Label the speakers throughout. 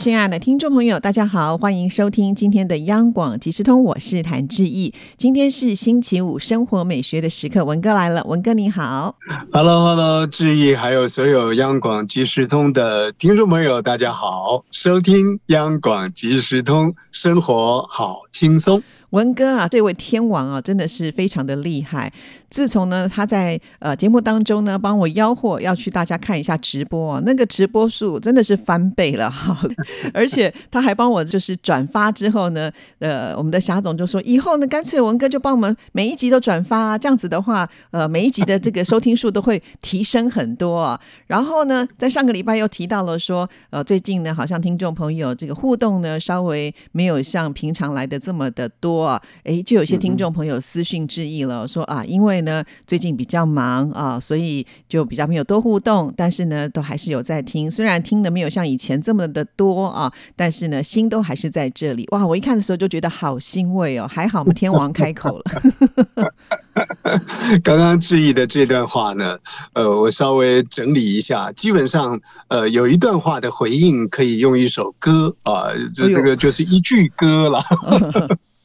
Speaker 1: 亲爱的听众朋友，大家好，欢迎收听今天的央广即时通，我是谭志毅。今天是星期五，生活美学的时刻，文哥来了，文哥你好
Speaker 2: ，Hello，Hello，志毅，还有所有央广即时通的听众朋友，大家好，收听央广即时通，生活好轻松。
Speaker 1: 文哥啊，这位天王啊，真的是非常的厉害。自从呢，他在呃节目当中呢，帮我吆喝要去大家看一下直播啊，那个直播数真的是翻倍了哈。而且他还帮我就是转发之后呢，呃，我们的霞总就说，以后呢，干脆文哥就帮我们每一集都转发，这样子的话，呃，每一集的这个收听数都会提升很多啊。然后呢，在上个礼拜又提到了说，呃，最近呢，好像听众朋友这个互动呢，稍微没有像平常来的这么的多。啊，哎，就有些听众朋友私讯致意了，说啊，因为呢最近比较忙啊，所以就比较没有多互动，但是呢都还是有在听，虽然听的没有像以前这么的多啊，但是呢心都还是在这里。哇，我一看的时候就觉得好欣慰哦，还好我们天王开口了。
Speaker 2: 刚刚致意的这段话呢，呃，我稍微整理一下，基本上呃有一段话的回应可以用一首歌啊，就这个就是一句歌了。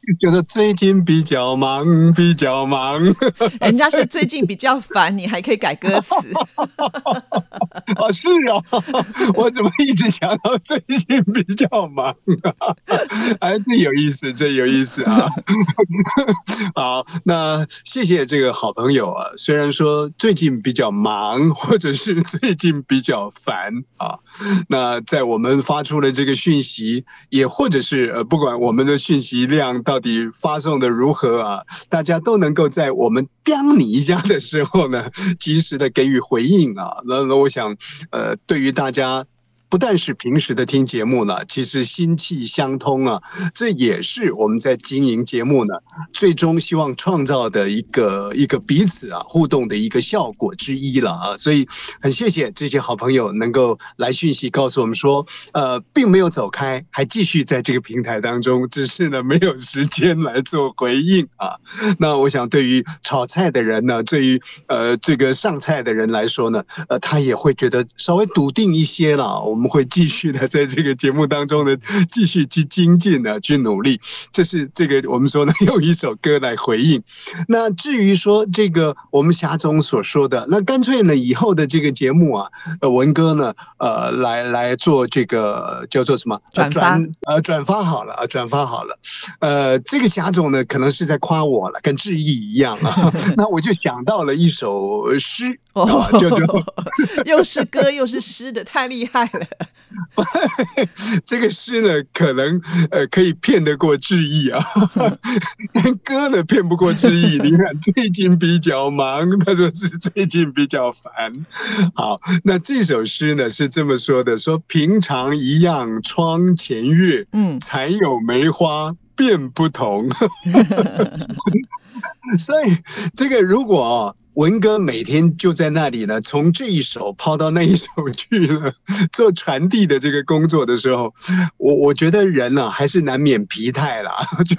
Speaker 2: 觉得最近比较忙，比较忙。
Speaker 1: 人家是最近比较烦，你还可以改歌词。
Speaker 2: 啊，是啊，我怎么一直想到最近比较忙啊？哎，这有意思，这有意思啊。好，那谢谢这个好朋友啊。虽然说最近比较忙，或者是最近比较烦啊，那在我们发出了这个讯息，也或者是呃，不管我们的讯息量到。到底发送的如何啊？大家都能够在我们刁你一下的时候呢，及时的给予回应啊。那那我想，呃，对于大家。不但是平时的听节目呢，其实心气相通啊，这也是我们在经营节目呢，最终希望创造的一个一个彼此啊互动的一个效果之一了啊。所以很谢谢这些好朋友能够来讯息告诉我们说，呃，并没有走开，还继续在这个平台当中，只是呢没有时间来做回应啊。那我想对于炒菜的人呢，对于呃这个上菜的人来说呢，呃，他也会觉得稍微笃定一些了。我们会继续的在这个节目当中呢，继续去精进的去努力。这是这个我们说呢，用一首歌来回应。那至于说这个我们霞总所说的，那干脆呢以后的这个节目啊，呃文哥呢，呃来来做这个叫做什么
Speaker 1: 转发
Speaker 2: 呃转发好了啊转发好了。呃这个霞总呢可能是在夸我了，跟志毅一样啊。那我就想到了一首诗。哦，就就
Speaker 1: 又是歌又是诗的，太厉害了。
Speaker 2: 这个诗呢，可能呃可以骗得过志毅啊，歌呢骗不过志毅。你看最近比较忙，他说是最近比较烦。好，那这首诗呢是这么说的：说平常一样窗前月，嗯，才有梅花变不同。所以这个如果。文哥每天就在那里呢，从这一首抛到那一首去了，做传递的这个工作的时候，我我觉得人呢还是难免疲态啦，就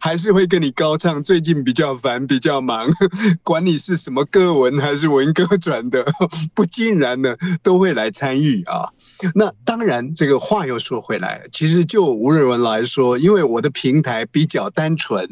Speaker 2: 还是会跟你高唱。最近比较烦，比较忙，管你是什么歌文还是文哥转的，不尽然呢都会来参与啊。那当然，这个话又说回来，其实就吴瑞文来说，因为我的平台比较单纯，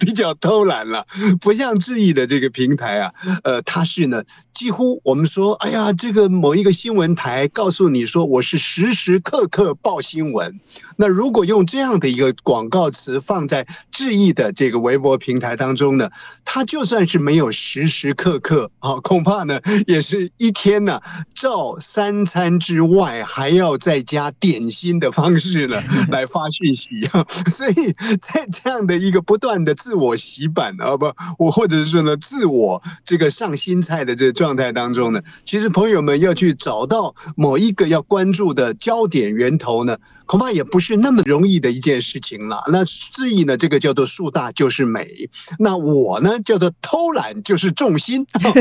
Speaker 2: 比较偷懒了，不像志毅的这个平台啊，呃，他是呢，几乎我们说，哎呀，这个某一个新闻台告诉你说，我是时时刻刻报新闻。那如果用这样的一个广告词放在志毅的这个微博平台当中呢，他就算是没有时时刻刻啊，恐怕呢也是一天呢照三餐之外还要再加点心的方式呢 来发讯息啊。所以在这样的一个不断的自我洗版啊不，我或者是说呢自我 这个上新菜的这个状态当中呢，其实朋友们要去找到某一个要关注的焦点源头呢，恐怕也不是那么容易的一件事情了。那质疑呢，这个叫做树大就是美，那我呢叫做偷懒就是重心，听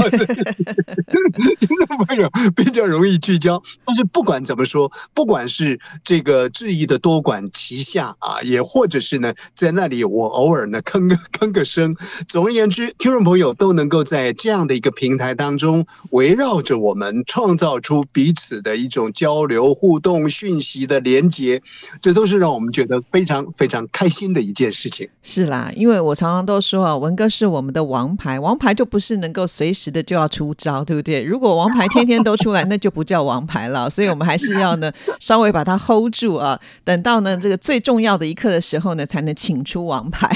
Speaker 2: 众朋友比较容易聚焦。但是不管怎么说，不管是这个质疑的多管齐下啊，也或者是呢，在那里我偶尔呢吭个吭个声。总而言之，听众朋友都能够在在这样的一个平台当中，围绕着我们，创造出彼此的一种交流、互动、讯息的连接，这都是让我们觉得非常非常开心的一件事情。
Speaker 1: 是啦，因为我常常都说啊，文哥是我们的王牌，王牌就不是能够随时的就要出招，对不对？如果王牌天天都出来，那就不叫王牌了。所以我们还是要呢，稍微把它 hold 住啊，等到呢这个最重要的一刻的时候呢，才能请出王牌。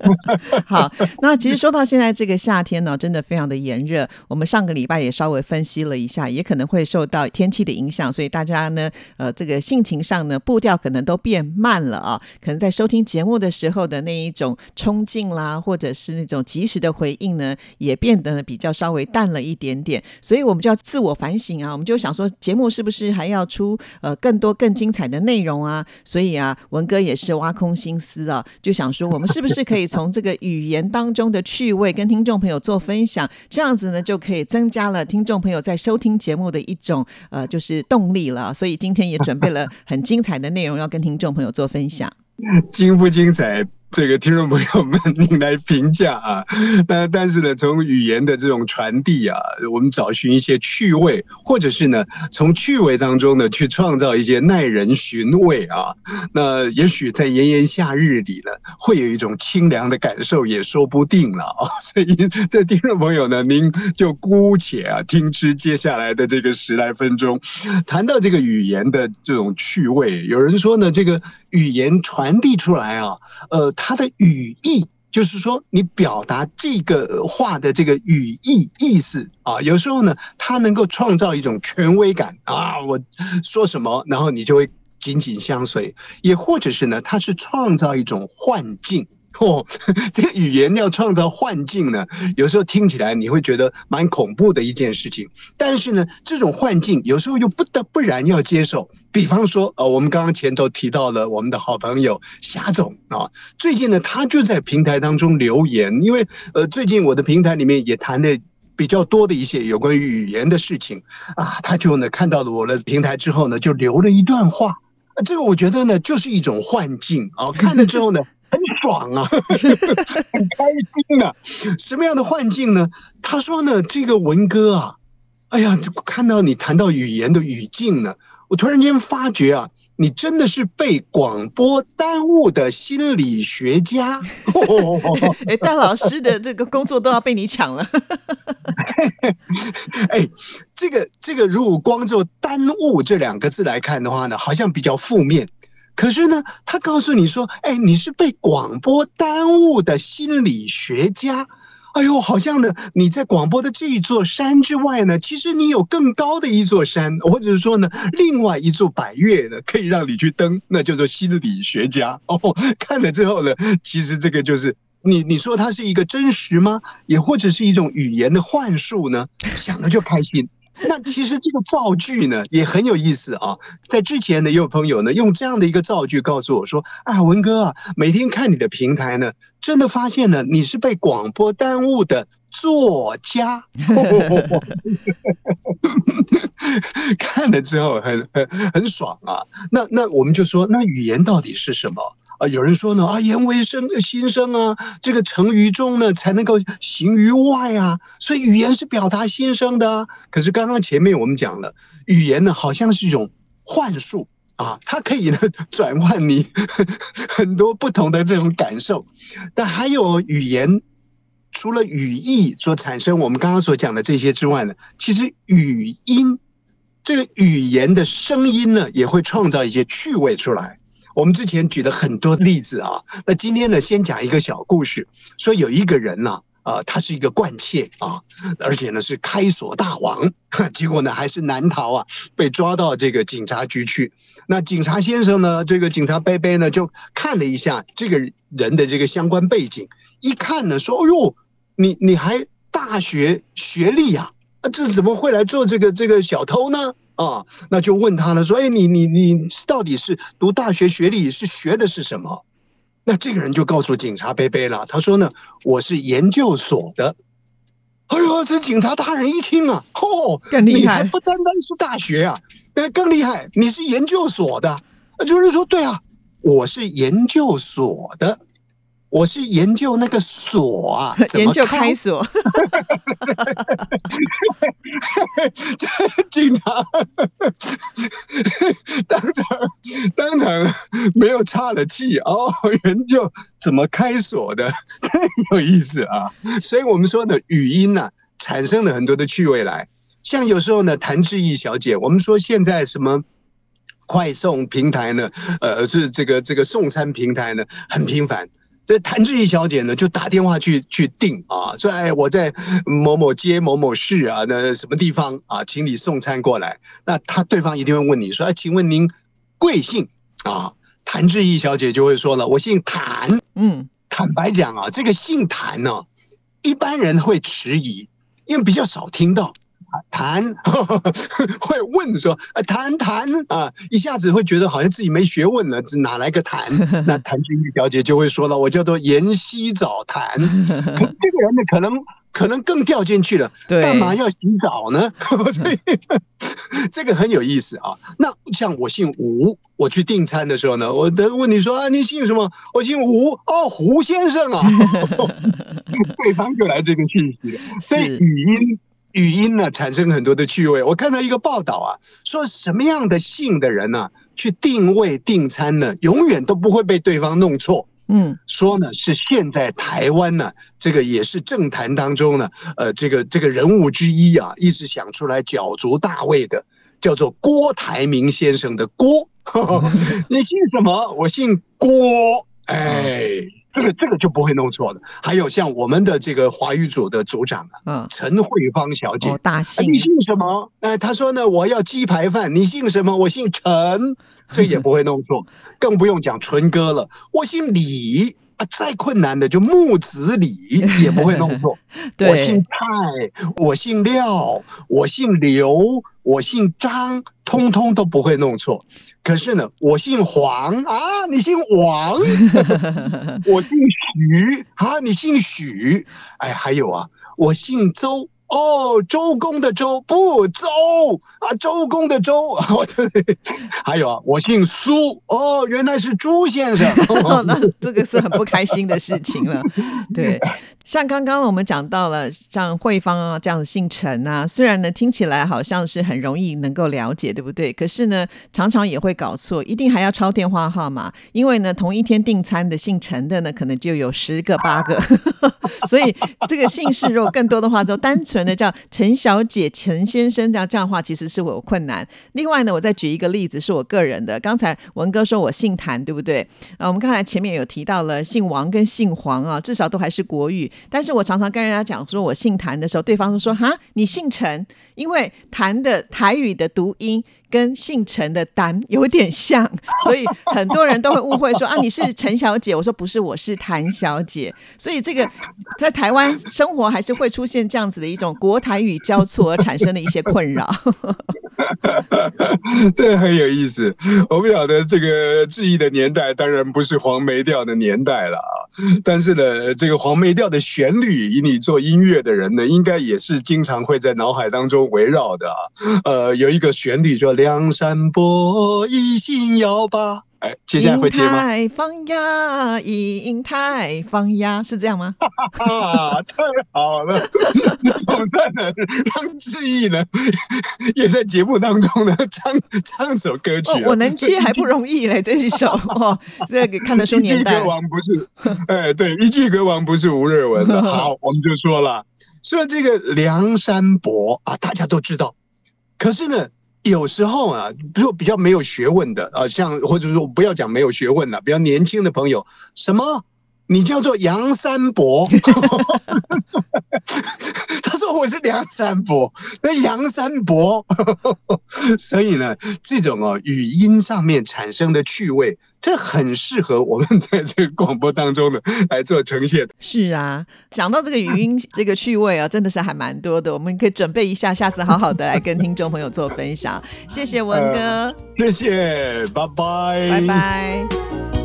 Speaker 1: 好，那其实说到现在这个夏天呢，真的非常的炎热。我们上个礼拜也稍微分析了一下，也可能会受到天气的影响，所以大家呢，呃，这个性情上呢，步调可能都变慢了啊。可能在收听节目的时候的那一种冲劲啦，或者是那种及时的回应呢，也变得比较稍微淡了一点点。所以我们就要自我反省啊，我们就想说，节目是不是还要出呃更多更精彩的内容啊？所以啊，文哥也是挖空心思啊，就想说，我们是不是可以从这个语言当中的趣味跟听众朋友做分享，这样子呢，就可以增加了听众朋友在收听节目的一种呃，就是动力了。所以今天也准备了很精彩的内容要跟听众朋友做分享，
Speaker 2: 精不精彩？这个听众朋友们，您来评价啊。那但是呢，从语言的这种传递啊，我们找寻一些趣味，或者是呢，从趣味当中呢，去创造一些耐人寻味啊。那也许在炎炎夏日里呢，会有一种清凉的感受，也说不定了啊。所以，这听众朋友呢，您就姑且啊，听之接下来的这个十来分钟，谈到这个语言的这种趣味。有人说呢，这个语言传递出来啊，呃。它的语义就是说，你表达这个话的这个语义意思啊，有时候呢，它能够创造一种权威感啊。我说什么，然后你就会紧紧相随；也或者是呢，它是创造一种幻境。哦，这个语言要创造幻境呢，有时候听起来你会觉得蛮恐怖的一件事情。但是呢，这种幻境有时候又不得不然要接受。比方说，呃，我们刚刚前头提到了我们的好朋友霞总啊，最近呢，他就在平台当中留言，因为呃，最近我的平台里面也谈的比较多的一些有关于语言的事情啊，他就呢看到了我的平台之后呢，就留了一段话。这个我觉得呢，就是一种幻境啊，看了之后呢。很爽啊，很开心啊！什么样的幻境呢？他说呢，这个文哥啊，哎呀，看到你谈到语言的语境呢，我突然间发觉啊，你真的是被广播耽误的心理学家。
Speaker 1: 哎，大老师的这个工作都要被你抢了。
Speaker 2: 哎，这个这个，如果光就“耽误”这两个字来看的话呢，好像比较负面。可是呢，他告诉你说：“哎，你是被广播耽误的心理学家。哎呦，好像呢，你在广播的这一座山之外呢，其实你有更高的一座山，或者是说呢，另外一座百岳呢，可以让你去登，那叫做心理学家。哦，看了之后呢，其实这个就是你，你说它是一个真实吗？也或者是一种语言的幻术呢？想了就开心。”那其实这个造句呢也很有意思啊，在之前呢也有朋友呢用这样的一个造句告诉我说啊文哥啊每天看你的平台呢，真的发现呢你是被广播耽误的作家，看了之后很很很爽啊。那那我们就说那语言到底是什么？啊，有人说呢，啊，言为生心声啊，这个成于中呢，才能够行于外啊，所以语言是表达心声的。可是刚刚前面我们讲了，语言呢，好像是一种幻术啊，它可以呢转换你 很多不同的这种感受。但还有语言，除了语义所产生我们刚刚所讲的这些之外呢，其实语音这个语言的声音呢，也会创造一些趣味出来。我们之前举了很多例子啊，那今天呢，先讲一个小故事，说有一个人呢，啊，他是一个惯窃啊，而且呢是开锁大王，结果呢还是难逃啊，被抓到这个警察局去。那警察先生呢，这个警察贝贝呢，就看了一下这个人的这个相关背景，一看呢，说，哦呦，你你还大学学历呀，啊，这怎么会来做这个这个小偷呢？啊，那就问他了，说，哎，你你你到底是读大学学历是学的是什么？那这个人就告诉警察贝贝了，他说呢，我是研究所的。哎呦，这警察大人一听啊，哦，
Speaker 1: 更厉害，
Speaker 2: 你还不单单是大学啊，呃，更厉害，你是研究所的，就是说，对啊，我是研究所的。我是研究那个锁啊，
Speaker 1: 研究开锁。
Speaker 2: 这警察当场当场没有岔了气哦，研究怎么开锁的，有意思啊。所以我们说呢，语音呢产生了很多的趣味来。像有时候呢，谭志毅小姐，我们说现在什么快送平台呢？呃，是这个这个送餐平台呢，很频繁。这谭志毅小姐呢，就打电话去去订啊，说哎，我在某某街某某市啊，那什么地方啊，请你送餐过来。那他对方一定会问你说，哎，请问您贵姓啊？谭志毅小姐就会说了，我姓谭。嗯，坦白讲啊，这个姓谭呢，一般人会迟疑，因为比较少听到。谈 会问说，呃，谈谈啊，一下子会觉得好像自己没学问了，这哪来个谈？那谭君玉小姐就会说了，我叫做延禧澡谈。这个人呢，可能可能更掉进去了，干嘛要洗澡呢？所以这个很有意思啊。那像我姓吴，我去订餐的时候呢，我的问你说啊，你姓什么？我姓吴，哦，胡先生啊。对方就来这个信息了，所以语音。语音呢，产生很多的趣味。我看到一个报道啊，说什么样的姓的人呢，去定位订餐呢，永远都不会被对方弄错。嗯，说呢是现在台湾呢，这个也是政坛当中呢，呃，这个这个人物之一啊，一直想出来角逐大位的，叫做郭台铭先生的郭。你姓什么？我姓郭。哎。这个这个就不会弄错了。还有像我们的这个华语组的组长啊，陈慧芳小姐，
Speaker 1: 大姓，
Speaker 2: 你姓什么？哎，她说呢，我要鸡排饭。你姓什么？我姓陈，这也不会弄错。更不用讲纯哥了，我姓李。再困难的就木子李也不会弄错。我姓蔡，我姓廖，我姓刘，我姓张，通通都不会弄错。可是呢，我姓黄啊，你姓王；我姓徐啊，你姓许。哎，还有啊，我姓周。哦，周公的周不周。啊，周公的周，我，还有啊，我姓苏。哦，原来是朱先生，
Speaker 1: 那这个是很不开心的事情了，对。像刚刚我们讲到了，像慧芳啊这样的姓陈啊，虽然呢听起来好像是很容易能够了解，对不对？可是呢，常常也会搞错，一定还要抄电话号码，因为呢，同一天订餐的姓陈的呢，可能就有十个八个，所以这个姓氏如果更多的话，就单纯那叫陈小姐、陈先生这样这样话，其实是有困难。另外呢，我再举一个例子，是我个人的。刚才文哥说我姓谭，对不对？啊，我们刚才前面有提到了姓王跟姓黄啊，至少都还是国语。但是我常常跟人家讲说，我姓谭的时候，对方都说哈，你姓陈，因为谭的台语的读音跟姓陈的谭有点像，所以很多人都会误会说啊，你是陈小姐。我说不是，我是谭小姐。所以这个在台湾生活还是会出现这样子的一种国台语交错而产生的一些困扰。
Speaker 2: 哈哈哈这很有意思。我不晓得这个质疑的年代，当然不是黄梅调的年代了啊。但是呢，这个黄梅调的旋律，以你做音乐的人呢，应该也是经常会在脑海当中围绕的啊。呃，有一个旋律叫《梁山伯一心要把》。哎，接下来会接吗？
Speaker 1: 太放呀，银太放呀，是这样吗？
Speaker 2: 太好了，总算呢，让志毅呢也在节目当中呢 唱唱首歌曲。
Speaker 1: 我能接还不容易嘞，这一首 哦，这个看得出年代。
Speaker 2: 一句歌王不是，哎，对，一句歌王不是吴瑞文的。好，我们就说了，说这个梁山伯啊，大家都知道，可是呢。有时候啊，如果比较没有学问的啊，像或者说不要讲没有学问的，比较年轻的朋友，什么你叫做杨三伯。他说我是梁山伯，那杨三伯，所以呢，这种哦语音上面产生的趣味，这很适合我们在这个广播当中呢来做呈现。
Speaker 1: 是啊，讲到这个语音 这个趣味啊，真的是还蛮多的，我们可以准备一下，下次好好的来跟听众朋友做分享。谢谢文哥，
Speaker 2: 谢谢，拜拜，
Speaker 1: 拜拜。